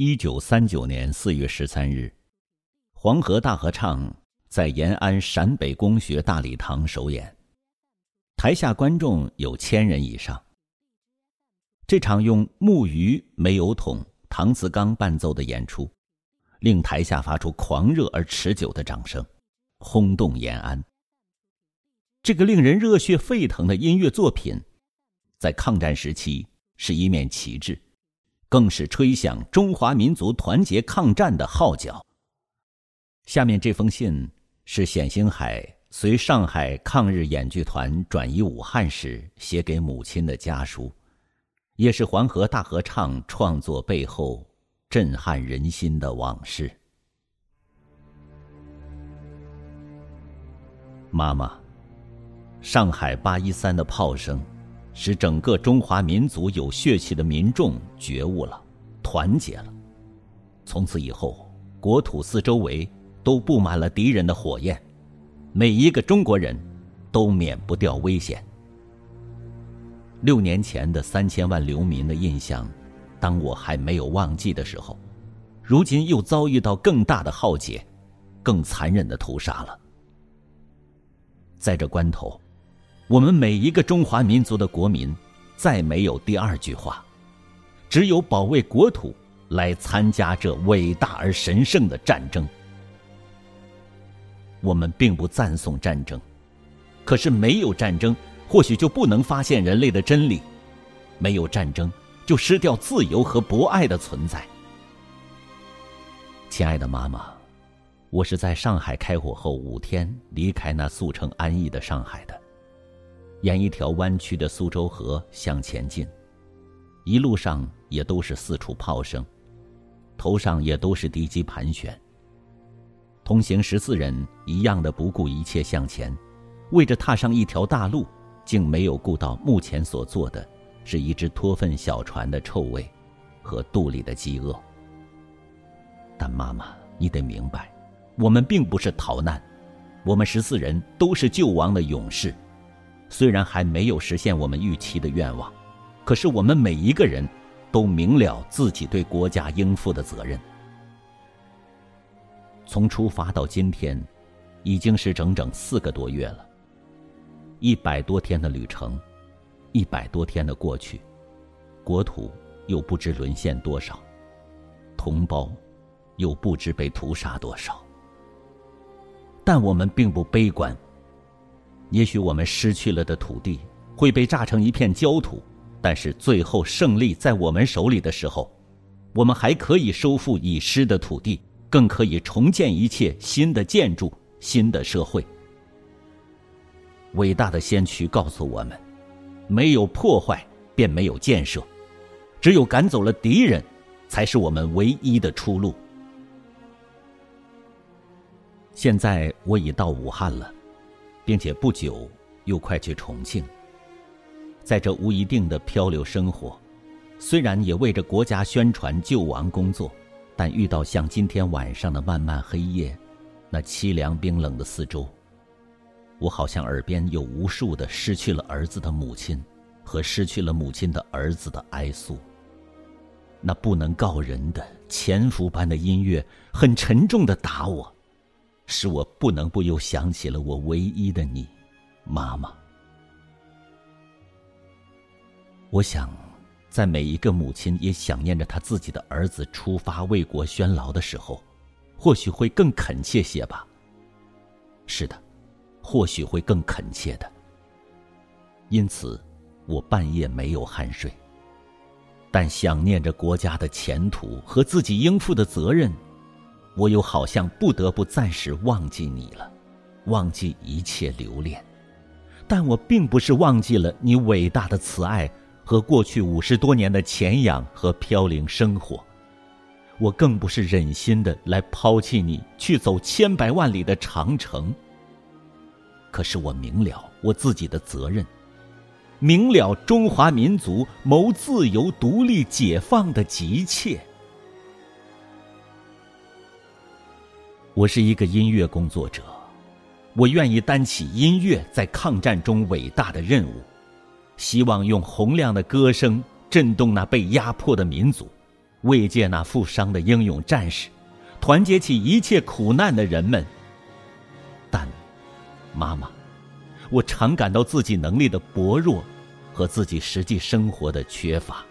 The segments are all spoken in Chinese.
一九三九年四月十三日，黄河大合唱在延安陕北公学大礼堂首演，台下观众有千人以上。这场用木鱼、煤油桶、搪瓷缸伴奏的演出，令台下发出狂热而持久的掌声，轰动延安。这个令人热血沸腾的音乐作品，在抗战时期是一面旗帜。更是吹响中华民族团结抗战的号角。下面这封信是冼星海随上海抗日演剧团转移武汉时写给母亲的家书，也是黄河大合唱创作背后震撼人心的往事。妈妈，上海八一三的炮声。使整个中华民族有血气的民众觉悟了，团结了。从此以后，国土四周围都布满了敌人的火焰，每一个中国人，都免不掉危险。六年前的三千万流民的印象，当我还没有忘记的时候，如今又遭遇到更大的浩劫，更残忍的屠杀了。在这关头。我们每一个中华民族的国民，再没有第二句话，只有保卫国土，来参加这伟大而神圣的战争。我们并不赞颂战争，可是没有战争，或许就不能发现人类的真理；没有战争，就失掉自由和博爱的存在。亲爱的妈妈，我是在上海开火后五天离开那速成安逸的上海的。沿一条弯曲的苏州河向前进，一路上也都是四处炮声，头上也都是敌机盘旋。同行十四人一样的不顾一切向前，为着踏上一条大路，竟没有顾到目前所做的，是一只脱粪小船的臭味，和肚里的饥饿。但妈妈，你得明白，我们并不是逃难，我们十四人都是救亡的勇士。虽然还没有实现我们预期的愿望，可是我们每一个人都明了自己对国家应负的责任。从出发到今天，已经是整整四个多月了。一百多天的旅程，一百多天的过去，国土又不知沦陷多少，同胞又不知被屠杀多少。但我们并不悲观。也许我们失去了的土地会被炸成一片焦土，但是最后胜利在我们手里的时候，我们还可以收复已失的土地，更可以重建一切新的建筑、新的社会。伟大的先驱告诉我们：没有破坏便没有建设，只有赶走了敌人，才是我们唯一的出路。现在我已到武汉了。并且不久又快去重庆，在这无一定的漂流生活，虽然也为着国家宣传救亡工作，但遇到像今天晚上的漫漫黑夜，那凄凉冰冷的四周，我好像耳边有无数的失去了儿子的母亲，和失去了母亲的儿子的哀诉。那不能告人的潜伏般的音乐，很沉重的打我。使我不能不又想起了我唯一的你，妈妈。我想，在每一个母亲也想念着他自己的儿子出发为国宣劳的时候，或许会更恳切些吧。是的，或许会更恳切的。因此，我半夜没有酣睡，但想念着国家的前途和自己应负的责任。我又好像不得不暂时忘记你了，忘记一切留恋，但我并不是忘记了你伟大的慈爱和过去五十多年的潜养和飘零生活，我更不是忍心的来抛弃你去走千百万里的长城。可是我明了我自己的责任，明了中华民族谋自由、独立、解放的急切。我是一个音乐工作者，我愿意担起音乐在抗战中伟大的任务，希望用洪亮的歌声震动那被压迫的民族，慰藉那负伤的英勇战士，团结起一切苦难的人们。但，妈妈，我常感到自己能力的薄弱，和自己实际生活的缺乏。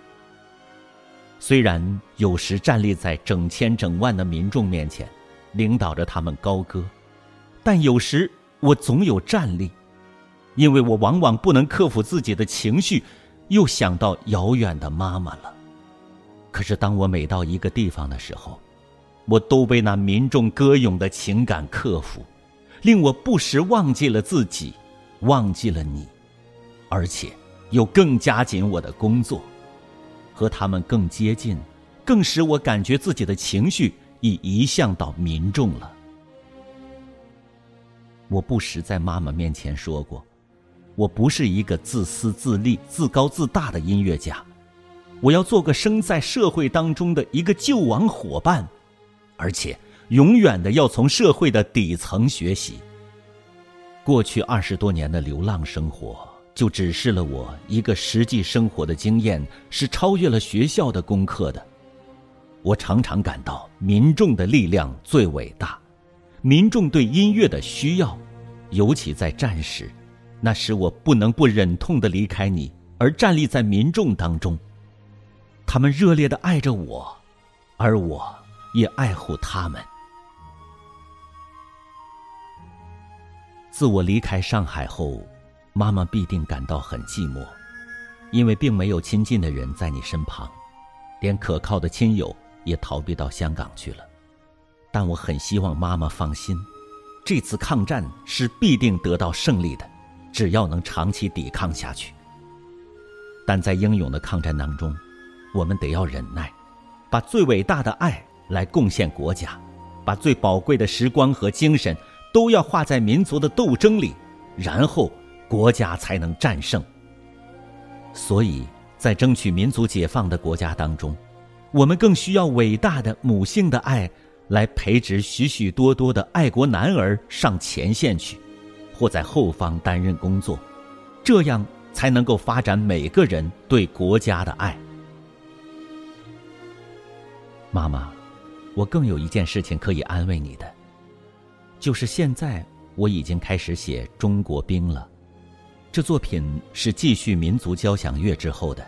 虽然有时站立在整千整万的民众面前，领导着他们高歌，但有时我总有战栗，因为我往往不能克服自己的情绪，又想到遥远的妈妈了。可是当我每到一个地方的时候，我都被那民众歌咏的情感克服，令我不时忘记了自己，忘记了你，而且又更加紧我的工作。和他们更接近，更使我感觉自己的情绪已移向到民众了。我不时在妈妈面前说过，我不是一个自私自利、自高自大的音乐家，我要做个生在社会当中的一个救亡伙伴，而且永远的要从社会的底层学习。过去二十多年的流浪生活。就指示了我一个实际生活的经验是超越了学校的功课的。我常常感到民众的力量最伟大，民众对音乐的需要，尤其在战时，那使我不能不忍痛的离开你，而站立在民众当中。他们热烈的爱着我，而我也爱护他们。自我离开上海后。妈妈必定感到很寂寞，因为并没有亲近的人在你身旁，连可靠的亲友也逃避到香港去了。但我很希望妈妈放心，这次抗战是必定得到胜利的，只要能长期抵抗下去。但在英勇的抗战当中，我们得要忍耐，把最伟大的爱来贡献国家，把最宝贵的时光和精神都要化在民族的斗争里，然后。国家才能战胜。所以在争取民族解放的国家当中，我们更需要伟大的母性的爱，来培植许许多多的爱国男儿上前线去，或在后方担任工作，这样才能够发展每个人对国家的爱。妈妈，我更有一件事情可以安慰你的，就是现在我已经开始写《中国兵》了。这作品是继续民族交响乐之后的，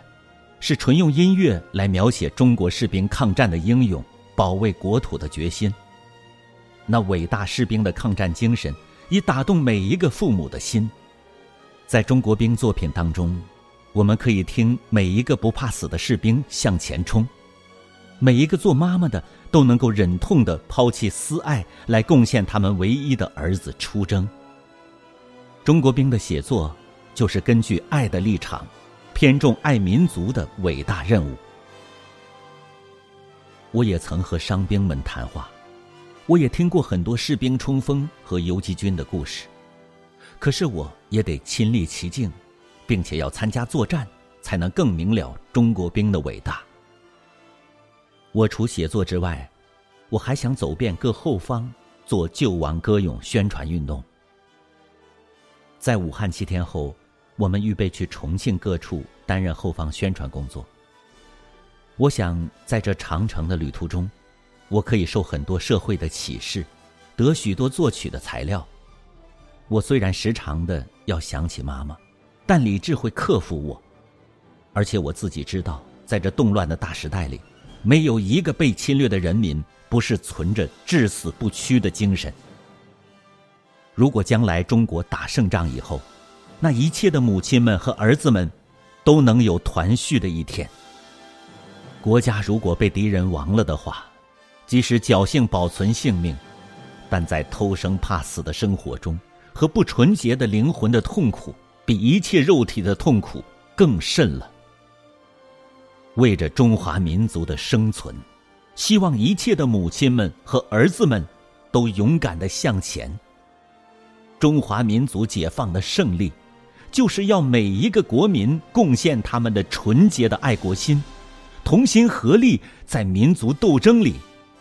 是纯用音乐来描写中国士兵抗战的英勇、保卫国土的决心。那伟大士兵的抗战精神已打动每一个父母的心。在中国兵作品当中，我们可以听每一个不怕死的士兵向前冲，每一个做妈妈的都能够忍痛的抛弃私爱来贡献他们唯一的儿子出征。中国兵的写作。就是根据爱的立场，偏重爱民族的伟大任务。我也曾和伤兵们谈话，我也听过很多士兵冲锋和游击军的故事，可是我也得亲历其境，并且要参加作战，才能更明了中国兵的伟大。我除写作之外，我还想走遍各后方，做救亡歌咏宣传运动。在武汉七天后。我们预备去重庆各处担任后方宣传工作。我想在这长城的旅途中，我可以受很多社会的启示，得许多作曲的材料。我虽然时常的要想起妈妈，但理智会克服我。而且我自己知道，在这动乱的大时代里，没有一个被侵略的人民不是存着至死不屈的精神。如果将来中国打胜仗以后，那一切的母亲们和儿子们，都能有团聚的一天。国家如果被敌人亡了的话，即使侥幸保存性命，但在偷生怕死的生活中，和不纯洁的灵魂的痛苦，比一切肉体的痛苦更甚了。为着中华民族的生存，希望一切的母亲们和儿子们，都勇敢的向前。中华民族解放的胜利。就是要每一个国民贡献他们的纯洁的爱国心，同心合力，在民族斗争里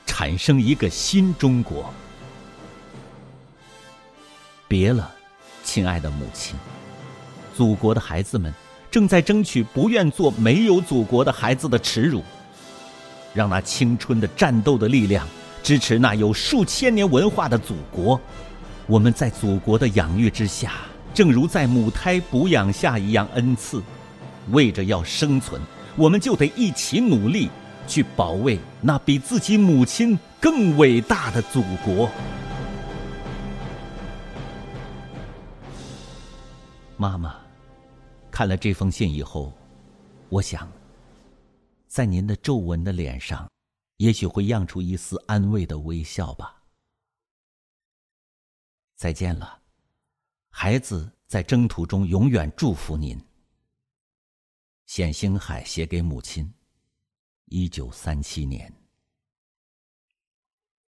产生一个新中国。别了，亲爱的母亲，祖国的孩子们正在争取不愿做没有祖国的孩子的耻辱。让那青春的战斗的力量支持那有数千年文化的祖国。我们在祖国的养育之下，正如在母胎哺养下一样恩赐。为着要生存，我们就得一起努力，去保卫那比自己母亲更伟大的祖国。妈妈，看了这封信以后，我想，在您的皱纹的脸上，也许会漾出一丝安慰的微笑吧。再见了，孩子，在征途中永远祝福您。冼星海写给母亲，一九三七年。